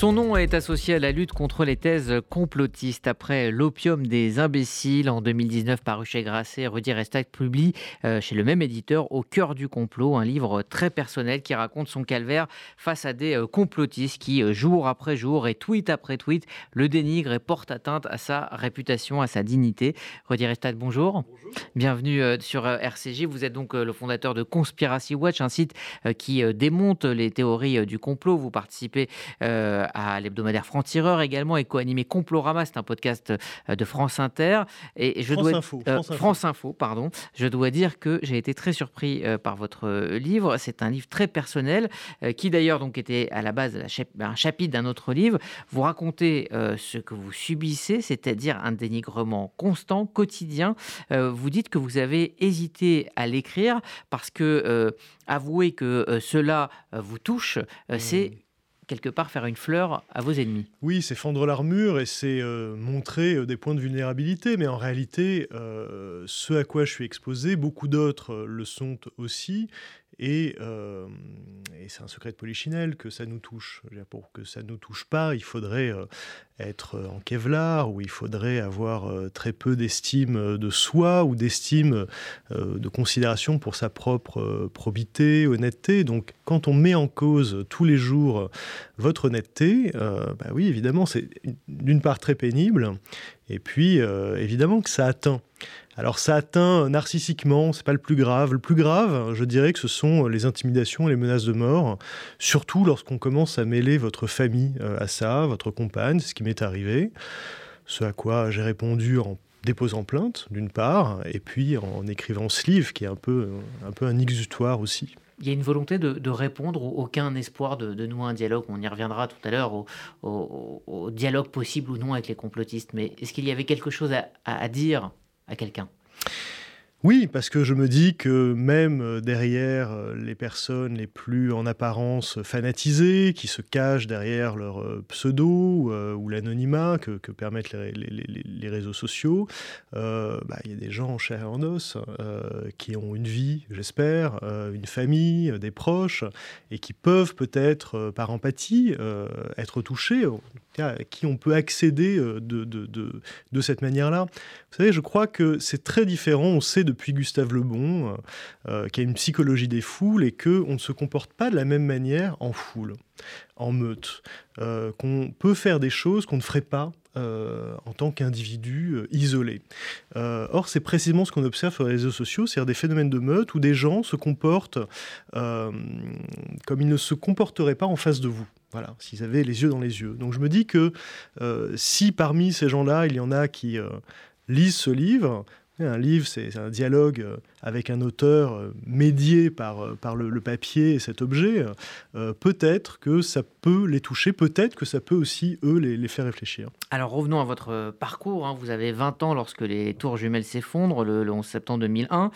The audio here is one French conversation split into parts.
Son nom est associé à la lutte contre les thèses complotistes. Après L'opium des imbéciles en 2019 paru chez Grasset, Rudy Restac publie euh, chez le même éditeur Au cœur du complot, un livre très personnel qui raconte son calvaire face à des euh, complotistes qui, euh, jour après jour et tweet après tweet, le dénigrent et portent atteinte à sa réputation, à sa dignité. Rudy Restac, bonjour. bonjour. Bienvenue sur RCG. Vous êtes donc le fondateur de Conspiracy Watch, un site qui démonte les théories du complot. Vous participez à l'hebdomadaire Franc-Tireur également et co-animé Complorama, c'est un podcast euh, de France Inter. Et je France, dois, Info, euh, France, Info. pardon. Je dois dire que j'ai été très surpris euh, par votre livre. C'est un livre très personnel qui d'ailleurs donc était à la base un chapitre d'un autre livre. Vous racontez ce que vous subissez, c'est-à-dire un dénigrement constant, quotidien. vous dites que vous avez hésité à l'écrire parce que avouer que cela vous touche, c'est mmh quelque part faire une fleur à vos ennemis. Oui, c'est fendre l'armure et c'est euh, montrer euh, des points de vulnérabilité, mais en réalité, euh, ce à quoi je suis exposé, beaucoup d'autres le sont aussi, et, et c'est un secret de Polichinelle que ça nous touche. Pour que ça ne nous touche pas, il faudrait être en Kevlar, ou il faudrait avoir très peu d'estime de soi ou d'estime de considération pour sa propre probité, honnêteté. Donc quand on met en cause tous les jours votre honnêteté, bah oui, évidemment, c'est d'une part très pénible, et puis évidemment que ça atteint. Alors ça atteint narcissiquement, c'est pas le plus grave. Le plus grave, je dirais que ce sont les intimidations et les menaces de mort, surtout lorsqu'on commence à mêler votre famille euh, à ça, votre compagne, ce qui m'est arrivé. Ce à quoi j'ai répondu en déposant plainte, d'une part, et puis en écrivant ce livre, qui est un, peu un exutoire aussi. Il y a une volonté de, répondre, aucun espoir de, nouer un dialogue. On y reviendra tout à l'heure au, dialogue possible ou non avec les complotistes. Mais est-ce qu'il y avait quelque chose à dire quelqu'un. Oui, parce que je me dis que même euh, derrière euh, les personnes les plus en apparence fanatisées, qui se cachent derrière leur euh, pseudo ou l'anonymat que, permettent les, réseaux sociaux, bah, il y a des gens en chair et en os qui ont une vie, j'espère, une famille, des proches, et qui peuvent peut-être, par empathie, être touchés, à qui on peut accéder de, de, cette manière-là. Vous savez, je crois que c'est très différent, on sait depuis Gustave Le Bon, euh, qu'il y a une psychologie des foules et qu'on ne se comporte pas de la même manière en foule, en meute, euh, qu'on peut faire des choses qu'on ne ferait pas euh, en tant qu'individu isolé. or, c'est précisément ce qu'on observe sur les réseaux sociaux, c'est-à-dire des phénomènes de meute où des gens se comportent comme ils ne se comporteraient pas en face de vous. Voilà, s'ils avaient les yeux dans les yeux. Donc je me dis que si parmi ces gens-là, il y en a qui lisent ce livre, un livre, c'est un dialogue euh, avec un auteur euh, médié par, euh, par le, papier et cet objet. peut-être que ça peut les toucher, peut-être que ça peut aussi, eux, les, faire réfléchir. Alors revenons à votre parcours. Hein. Vous avez 20 ans lorsque les tours jumelles s'effondrent, le, 11 septembre 2001.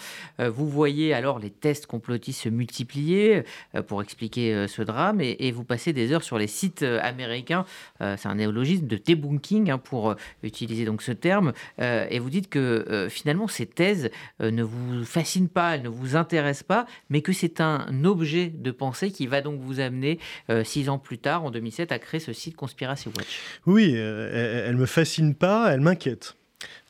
vous voyez alors les tests complotistes se multiplier pour expliquer ce drame et, vous passez des heures sur les sites américains. c'est un néologisme de debunking hein, pour utiliser donc ce terme. et vous dites que finalement, ces thèses euh, ne vous fascinent pas, elles ne vous intéressent pas, mais que c'est un objet de pensée qui va donc vous amener, euh, six ans plus tard, en 2007, à créer ce site Conspiracy Watch. Oui, euh, elle ne me fascine pas, elle m'inquiète.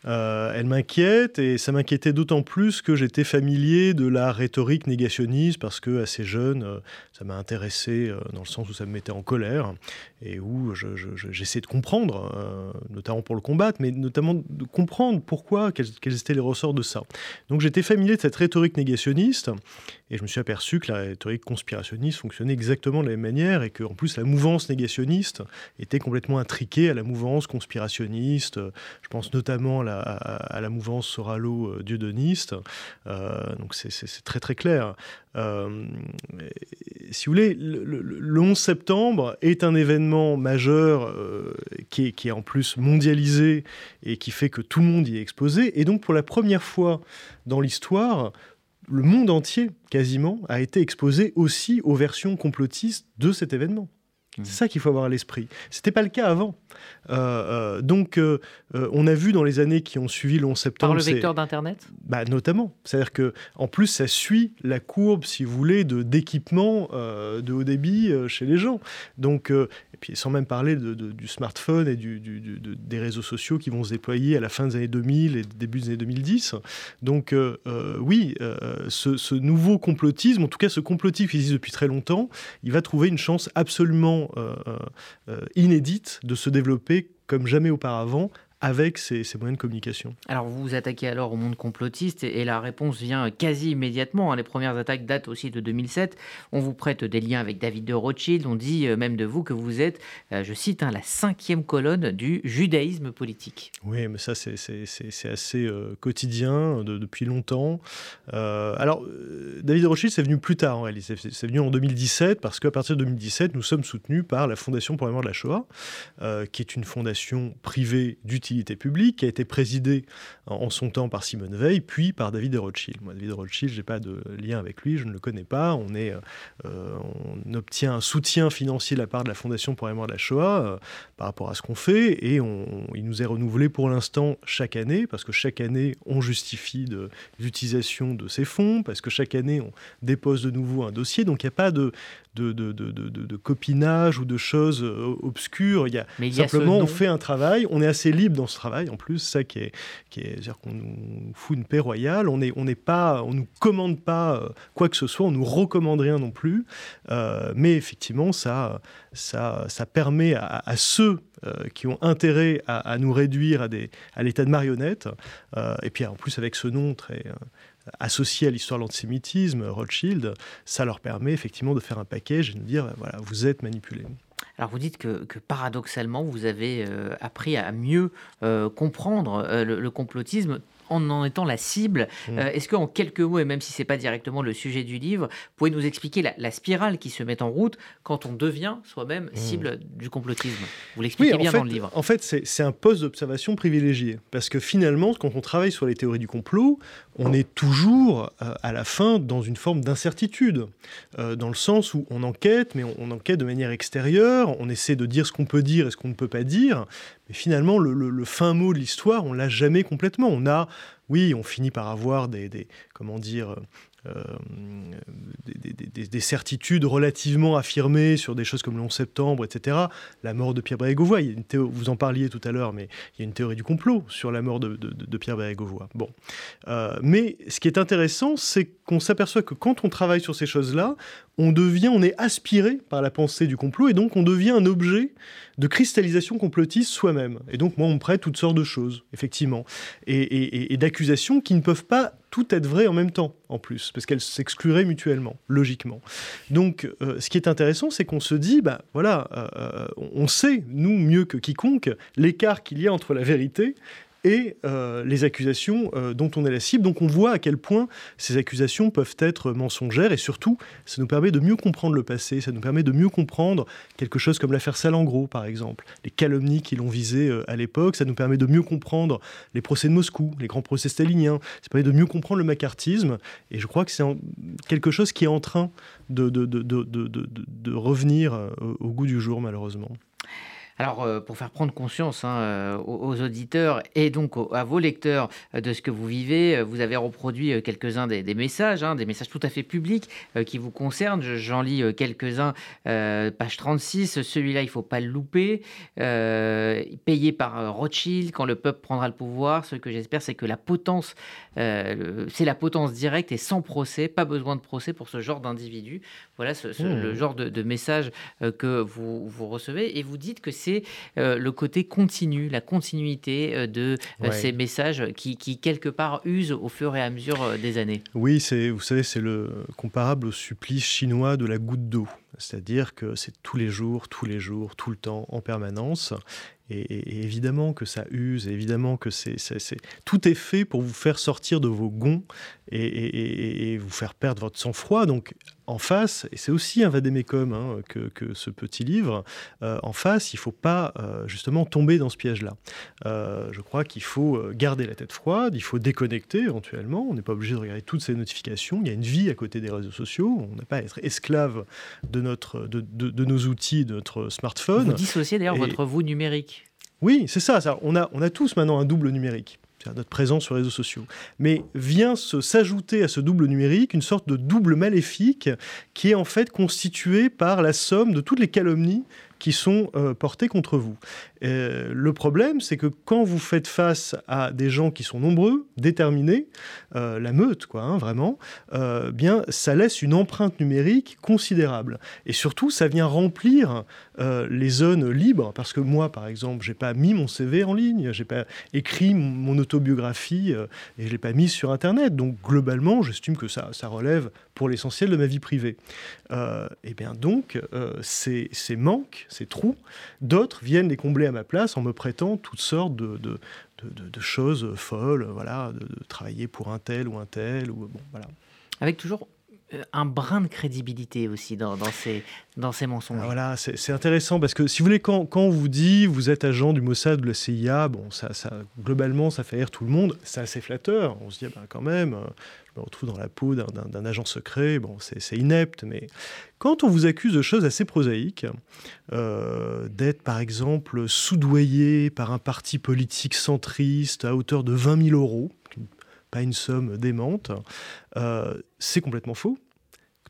Euh, elle m'inquiète et ça m'inquiétait d'autant plus que j'étais familier de la rhétorique négationniste parce que assez jeune, ça m'a intéressé euh, dans le sens où ça me mettait en colère et où j'essayais de comprendre, notamment pour le combattre, mais notamment de comprendre pourquoi, quels, étaient les ressorts de ça. Donc j'étais familier de cette rhétorique négationniste et je me suis aperçu que la rhétorique conspirationniste fonctionnait exactement de la même manière et qu'en plus la mouvance négationniste était complètement intriquée à la mouvance conspirationniste. Je pense notamment à la à, la mouvance soralo-dieudoniste. Euh, donc c'est très très clair. Euh, si vous voulez, le, 11 septembre est un événement majeur euh, qui, est, en plus mondialisé et qui fait que tout le monde y est exposé. Et donc pour la première fois dans l'histoire, le monde entier, quasiment, a été exposé aussi aux versions complotistes de cet événement. C'est mmh. ça qu'il faut avoir à l'esprit. Ce n'était pas le cas avant. Euh, euh, donc, euh, on a vu dans les années qui ont suivi le 11 septembre. Par le vecteur d'Internet bah, Notamment. C'est-à-dire qu'en plus, ça suit la courbe, si vous voulez, d'équipement de, haut débit chez les gens. Donc, et puis sans même parler de, du smartphone et du, des réseaux sociaux qui vont se déployer à la fin des années 2000 et début des années 2010. Donc, oui, ce, ce, nouveau complotisme, en tout cas ce complotisme qui existe depuis très longtemps, il va trouver une chance absolument inédite de se développer comme jamais auparavant avec ces, moyens de communication. Alors vous vous attaquez alors au monde complotiste et, la réponse vient quasi immédiatement. Hein. Les premières attaques datent aussi de 2007. On vous prête des liens avec David de Rothschild. On dit euh, même de vous que vous êtes, euh, je cite, hein, la cinquième colonne du judaïsme politique. Oui, mais ça c'est assez euh, quotidien depuis longtemps. alors David Rothschild c'est venu plus tard en réalité. C'est venu en 2017 parce qu'à partir de 2017 nous sommes soutenus par la Fondation pour la mémoire de la Shoah, qui est une fondation privée d'utilité publique, qui a été présidé en, son temps par Simone Veil, puis par David Rothschild. Moi, David Rothschild, je n'ai pas de lien avec lui, je ne le connais pas. On, est, euh, on obtient un soutien financier de la part de la Fondation pour la mémoire de la Shoah euh, par rapport à ce qu'on fait, et on, il nous est renouvelé pour l'instant chaque année, parce que chaque année, on justifie l'utilisation de ces fonds, parce que chaque année, on dépose de nouveau un dossier. Donc, il n'y a pas de, de, de, de, de, copinage ou de choses euh, obscures. Il y a simplement, on fait un travail, on est assez libre dans ce travail, en plus, ça qui est, qui est dire qu'on nous fout une paix royale, on n'est on pas, on nous commande pas euh, quoi que ce soit, on nous recommande rien non plus, euh, mais effectivement, ça, ça, ça permet à, ceux qui ont intérêt à, nous réduire à, des, à l'état de marionnette, et puis en plus avec ce nom très associé à l'histoire de l'antisémitisme, Rothschild, ça leur permet effectivement de faire un package et de dire, voilà, vous êtes manipulé. Alors vous dites que, paradoxalement, vous avez euh, appris à mieux euh, comprendre euh, le, complotisme en en étant la cible. Mm. Euh, est-ce qu'en quelques mots, et même si ce n'est pas directement le sujet du livre, vous pouvez nous expliquer la, spirale qui se met en route quand on devient soi-même mm. cible du complotisme? Vous l'expliquez bien dans le livre. En fait, c'est un poste d'observation privilégié. Parce que finalement, quand on travaille sur les théories du complot, on est toujours euh, à la fin dans une forme d'incertitude. Euh, dans le sens où on enquête, mais on, enquête de manière extérieure, on essaie de dire ce qu'on peut dire et ce qu'on ne peut pas dire. Mais finalement, le, fin mot de l'histoire, on l'a jamais complètement. On a, oui, on finit par avoir des, comment dire, euh, des, certitudes relativement affirmées sur des choses comme le 11 septembre, etc. La mort de Pierre Bérégovoy, vous en parliez tout à l'heure, mais il y a une théorie du complot sur la mort de, Pierre Bérégovoy. Bon. Euh, mais ce qui est intéressant, c'est qu'on s'aperçoit que quand on travaille sur ces choses-là, on devient, on est aspiré par la pensée du complot, et donc on devient un objet de cristallisation complotiste soi-même. Et donc moi, on me prête toutes sortes de choses, effectivement, et d'accusations qui ne peuvent pas tout être vrai en même temps, en plus, parce qu'elles s'excluraient mutuellement, logiquement. Donc, euh, ce qui est intéressant, c'est qu'on se dit, bah voilà, euh, euh, on sait, nous, mieux que quiconque, l'écart qu'il y a entre la vérité et euh, les accusations euh, dont on est la cible. Donc on voit à quel point ces accusations peuvent être mensongères et surtout, ça nous permet de mieux comprendre le passé, ça nous permet de mieux comprendre quelque chose comme l'affaire Salengro, par exemple, les calomnies qui l'ont visé euh, à l'époque, ça nous permet de mieux comprendre les procès de Moscou, les grands procès staliniens, ça permet de mieux comprendre le macartisme et je crois que c'est quelque chose qui est en train de revenir au goût du jour, malheureusement. Alors, euh, pour faire prendre conscience hein, euh, aux, auditeurs et donc à vos lecteurs euh, de ce que vous vivez, vous avez reproduit quelques-uns des, messages, hein, des messages tout à fait publics qui vous concernent. J'en lis quelques-uns, page 36. Celui-là, il ne faut pas le louper. payé par Rothschild quand le peuple prendra le pouvoir. Ce que j'espère, c'est que la potence, c'est la potence directe et sans procès. Pas besoin de procès pour ce genre d'individu. Voilà le mmh. genre de, de message que vous, vous recevez. Et vous dites que c'est euh, le côté continu, la continuité euh, de euh, ces messages qui, quelque part, usent au fur et à mesure des années. Oui, c'est, vous savez, c'est le comparable au supplice chinois de la goutte d'eau. C'est-à-dire que c'est tous les jours, tous les jours, tout le temps, en permanence. Et, évidemment que ça use, évidemment que c'est, tout est fait pour vous faire sortir de vos gonds et, vous faire perdre votre sang-froid. Donc en face, et c'est aussi un vadémécum hein, que, que, ce petit livre, euh, en face, il ne faut pas euh, justement tomber dans ce piège-là. Euh, je crois qu'il faut garder la tête froide, il faut déconnecter éventuellement, on n'est pas obligé de regarder toutes ces notifications, il y a une vie à côté des réseaux sociaux, on n'a pas à être esclave de notre, de, de, nos outils, de notre smartphone. Vous dissociez d'ailleurs votre vous numérique. Oui, c'est ça, ça. On, a, on a tous maintenant un double numérique notre présence sur les réseaux sociaux. Mais vient s'ajouter à ce double numérique une sorte de double maléfique qui est en fait constitué par la somme de toutes les calomnies qui sont euh, portés contre vous. Euh, le problème, c'est que quand vous faites face à des gens qui sont nombreux, déterminés, euh, la meute, quoi, hein, vraiment, bien, ça laisse une empreinte numérique considérable. Et surtout, ça vient remplir les zones libres, parce que moi, par exemple, j'ai pas mis mon CV en ligne, j'ai pas écrit mon autobiographie et je l'ai pas mis sur Internet. Donc, globalement, j'estime que ça, ça relève pour l'essentiel de ma vie privée. et bien donc, ces, ces manques, ces trous, d'autres viennent les combler à ma place en me prêtant toutes sortes de, de, de, choses folles, voilà, de, travailler pour un tel ou un tel, ou bon, voilà. Avec toujours un brin de crédibilité aussi dans, ces, mensonges. Ah, voilà, c'est intéressant parce que si vous voulez, quand, on vous dit vous êtes agent du Mossad de la CIA, bon, ça, ça, globalement, ça fait rire tout le monde. C'est assez flatteur. On se dit, ah ben, quand même, euh, je me retrouve dans la peau d'un agent secret. Bon, c'est inepte, mais quand on vous accuse de choses assez prosaïques, euh, d'être par exemple soudoyé par un parti politique centriste à hauteur de 20 000 euros, pas une somme démente, euh, c'est complètement faux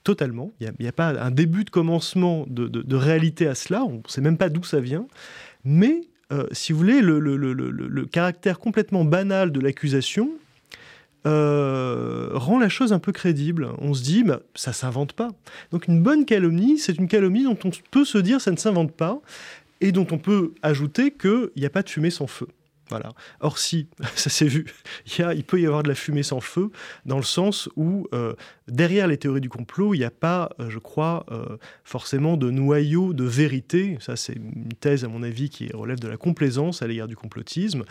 totalement. Il n'y a, pas un début de commencement de, réalité à cela. On ne sait même pas d'où ça vient. Mais, euh, si vous voulez, le, caractère complètement banal de l'accusation euh, rend la chose un peu crédible. On se dit, bah, ça ne s'invente pas. Donc une bonne calomnie, c'est une calomnie dont on peut se dire, ça ne s'invente pas, et dont on peut ajouter qu'il n'y a pas de fumée sans feu. Or, si, ça s'est vu, il, il, peut y avoir de la fumée sans feu, dans le sens où, euh, derrière les théories du complot, il n'y a pas, euh, je crois, euh, forcément de noyau de vérité. Ça, c'est une thèse, à mon avis, qui relève de la complaisance à l'égard du complotisme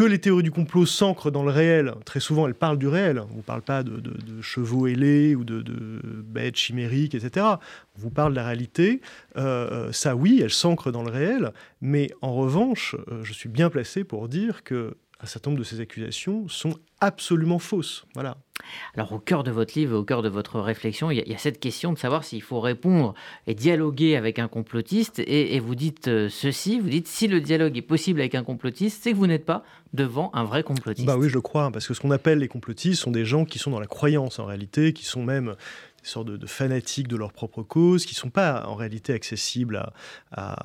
que les théories du complot s'ancrent dans le réel. Très souvent, elles parlent du réel. On ne parle pas de, chevaux ailés ou de, bêtes chimériques, etc. On vous parle de la réalité. Euh, ça, oui, elles s'ancrent dans le réel. Mais en revanche, euh, je suis bien placé pour dire que un certain nombre de ces accusations sont absolument fausses. Voilà. Alors au cœur de votre livre, au cœur de votre réflexion, il y a, cette question de savoir s'il faut répondre et dialoguer avec un complotiste. Et, vous dites euh, ceci, vous dites si le dialogue est possible avec un complotiste, c'est que vous n'êtes pas devant un vrai complotiste. Bah oui, je crois, parce que ce qu'on appelle les complotistes sont des gens qui sont dans la croyance en réalité, qui sont même sortes de, fanatiques de leur propre cause, qui ne sont pas en réalité accessibles à,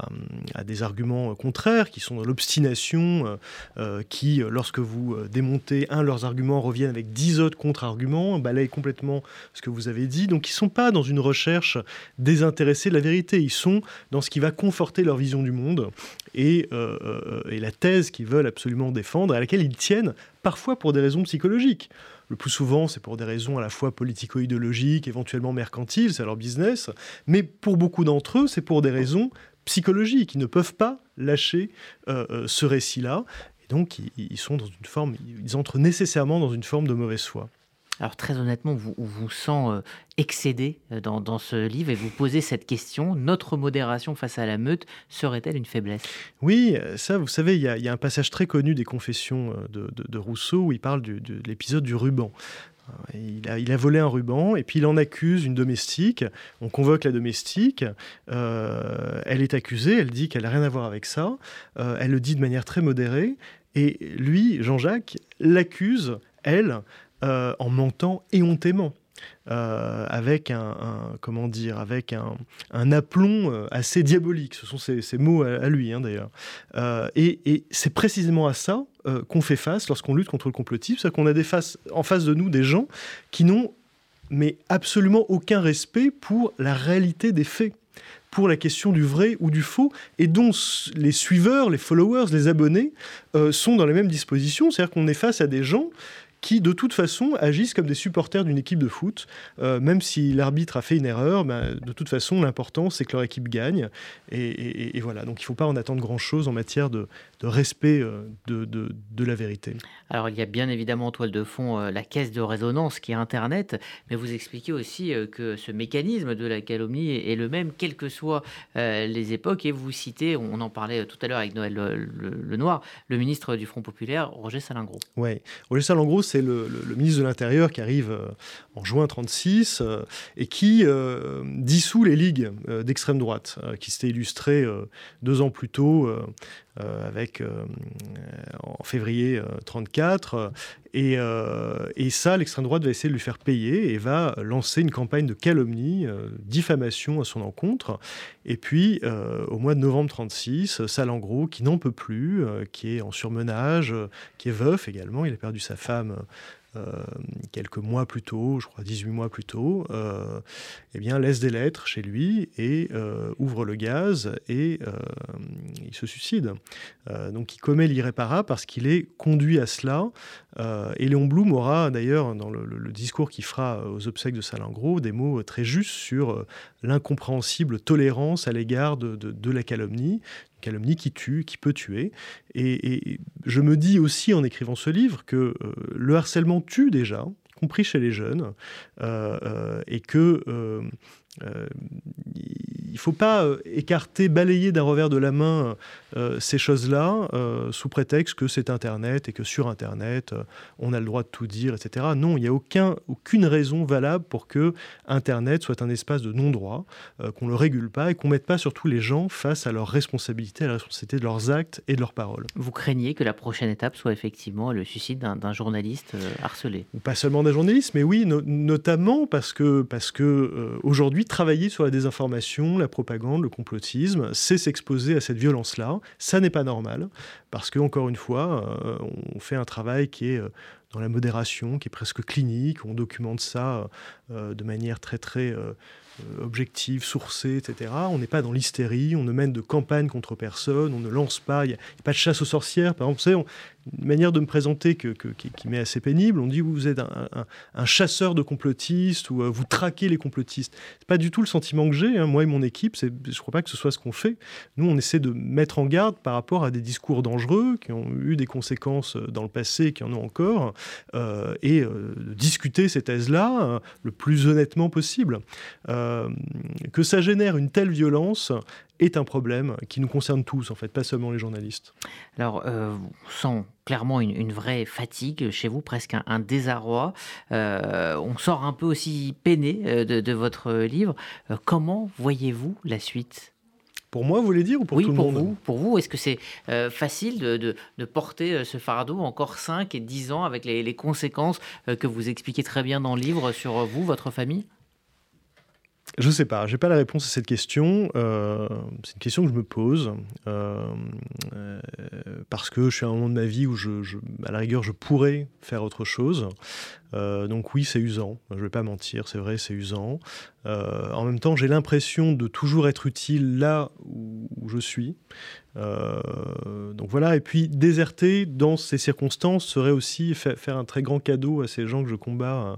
des arguments contraires, qui sont dans l'obstination, euh, euh, qui, lorsque vous euh, démontez un de leurs arguments, reviennent avec dix autres contre-arguments, balayent complètement ce que vous avez dit. Donc ils ne sont pas dans une recherche désintéressée de la vérité, ils sont dans ce qui va conforter leur vision du monde et la thèse qu'ils veulent absolument défendre, à laquelle ils tiennent parfois pour des raisons psychologiques. Le plus souvent, c'est pour des raisons à la fois politico-idéologiques, éventuellement mercantiles, c'est leur business. Mais pour beaucoup d'entre eux, c'est pour des raisons psychologiques. Ils ne peuvent pas lâcher euh, euh, ce récit-là. Et donc, ils, sont dans une forme, ils entrent nécessairement dans une forme de mauvaise foi. Alors très honnêtement, vous vous sent euh, excédé euh, dans, ce livre et vous posez cette question, notre modération face à la meute serait-elle une faiblesse? Oui, ça vous savez, il y, a, un passage très connu des confessions euh, de, Rousseau où il parle de l'épisode du ruban. Il a, volé un ruban et puis il en accuse une domestique. On convoque la domestique. elle est accusée. Elle dit qu'elle n'a rien à voir avec ça. elle le dit de manière très modérée. Et lui, Jean-Jacques, l'accuse, elle, euh, en mentant éhontément. Euh, avec un, comment dire avec un, aplomb euh, assez diabolique ce sont ses, mots à, lui hein, d'ailleurs et, c'est précisément à ça qu'on fait face lorsqu'on lutte contre le complotisme c'est qu'on a des en face de nous des gens qui n'ont mais absolument aucun respect pour la réalité des faits pour la question du vrai ou du faux, et dont les suiveurs, les followers, les abonnés sont dans les mêmes dispositions. C'est-à-dire qu'on est face à des gens qui de toute façon agissent comme des supporters d'une équipe de foot. Euh, même si l'arbitre a fait une erreur, ben, de toute façon, l'important, c'est que leur équipe gagne. Et, voilà, donc il ne faut pas en attendre grand-chose en matière de, respect euh, de, de, la vérité. Alors il y a bien évidemment en toile de fond euh, la caisse de résonance qui est Internet, mais vous expliquez aussi que ce mécanisme de la calomnie est le même, quelles que soient les époques. Et vous citez, on en parlait tout à l'heure avec Noël le, Noir, le ministre du Front Populaire, Roger Salingro. Oui, Roger Salingro, c'est c'est le, ministre de l'Intérieur qui arrive en juin 36 et qui dissout les ligues d'extrême droite, qui s'étaient illustrées deux ans plus tôt avec en février 34 et, et ça l'extrême droite va essayer de lui faire payer et va lancer une campagne de calomnie, diffamation à son encontre. Et puis au mois de novembre 36 Salengro qui n'en peut plus qui est en surmenage qui est veuf également il a perdu sa femme euh, quelques mois plus tôt, je crois 18 mois plus tôt, euh, eh bien, laisse des lettres chez lui et euh, ouvre le gaz et il se suicide. donc il commet l'irréparable parce qu'il est conduit à cela. et Léon Blum aura d'ailleurs, dans le, discours qu'il fera aux obsèques de Salingro, des mots très justes sur l'incompréhensible tolérance à l'égard de, la calomnie, calomnie qui tue, qui peut tuer. Et, je me dis aussi en écrivant ce livre que euh, le harcèlement tue déjà, compris chez les jeunes, euh, euh, et que il ne faut pas écarter, balayer d'un revers de la main ces choses-là sous prétexte que c'est Internet et que sur Internet, on a le droit de tout dire, etc. Non, il n'y a aucun, aucune raison valable pour que Internet soit un espace de non-droit, qu'on ne le régule pas et qu'on ne mette pas surtout les gens face à leurs responsabilités, à la responsabilité de leurs actes et de leurs paroles. Vous craignez que la prochaine étape soit effectivement le suicide d'un journaliste harcelé? Pas seulement d'un journaliste, mais oui, notamment parce que, parce que aujourd'hui, travailler sur la désinformation, la propagande, le complotisme, c'est s'exposer à cette violence-là. Ça n'est pas normal, parce que, encore une fois, euh, on fait un travail qui est euh, dans la modération, qui est presque clinique, on documente ça euh, de manière très très objective, sourcée, etc. On n'est pas dans l'hystérie, on ne mène de campagne contre personne, on ne lance pas, il n'y a, pas de chasse aux sorcières. Par exemple, vous savez, une manière de me présenter qui, m'est assez pénible. On dit vous êtes un, chasseur de complotistes ou euh, vous traquez les complotistes. C'est pas du tout le sentiment que j'ai. Hein. Moi et mon équipe, je ne crois pas que ce soit ce qu'on fait. Nous, on essaie de mettre en garde par rapport à des discours dangereux qui ont eu des conséquences euh, dans le passé, qui en ont encore, euh, et de discuter ces thèses-là le plus honnêtement possible. que ça génère une telle violence, est un problème qui nous concerne tous, en fait, pas seulement les journalistes. Alors, euh, on sent clairement une, vraie fatigue chez vous, presque un, désarroi. Euh, on sort un peu aussi peiné euh, de, votre livre. comment voyez-vous la suite? Pour moi, vous voulez dire, ou pour tout le pour monde vous, Pour vous, est-ce que c'est facile de, porter ce fardeau encore 5 et 10 ans avec les, les conséquences que vous expliquez très bien dans le livre sur vous, votre famille? Je ne sais pas, j'ai pas la réponse à cette question. Euh, c'est une question que je me pose. Euh, euh, parce que je suis à un moment de ma vie où, à la rigueur, je pourrais faire autre chose. donc oui, c'est usant. Je ne vais pas mentir, c'est vrai, c'est usant. en même temps, j'ai l'impression de toujours être utile là où, je suis. donc voilà, et puis déserter dans ces circonstances serait aussi faire un très grand cadeau à ces gens que je combats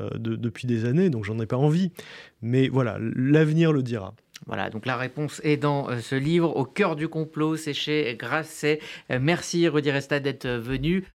euh, depuis des années, donc j'en ai pas envie. Mais voilà, l'avenir le dira. Voilà, donc la réponse est dans euh, ce livre, Au cœur du complot, c'est chez Grasset. Euh, merci Rudy Resta d'être venu.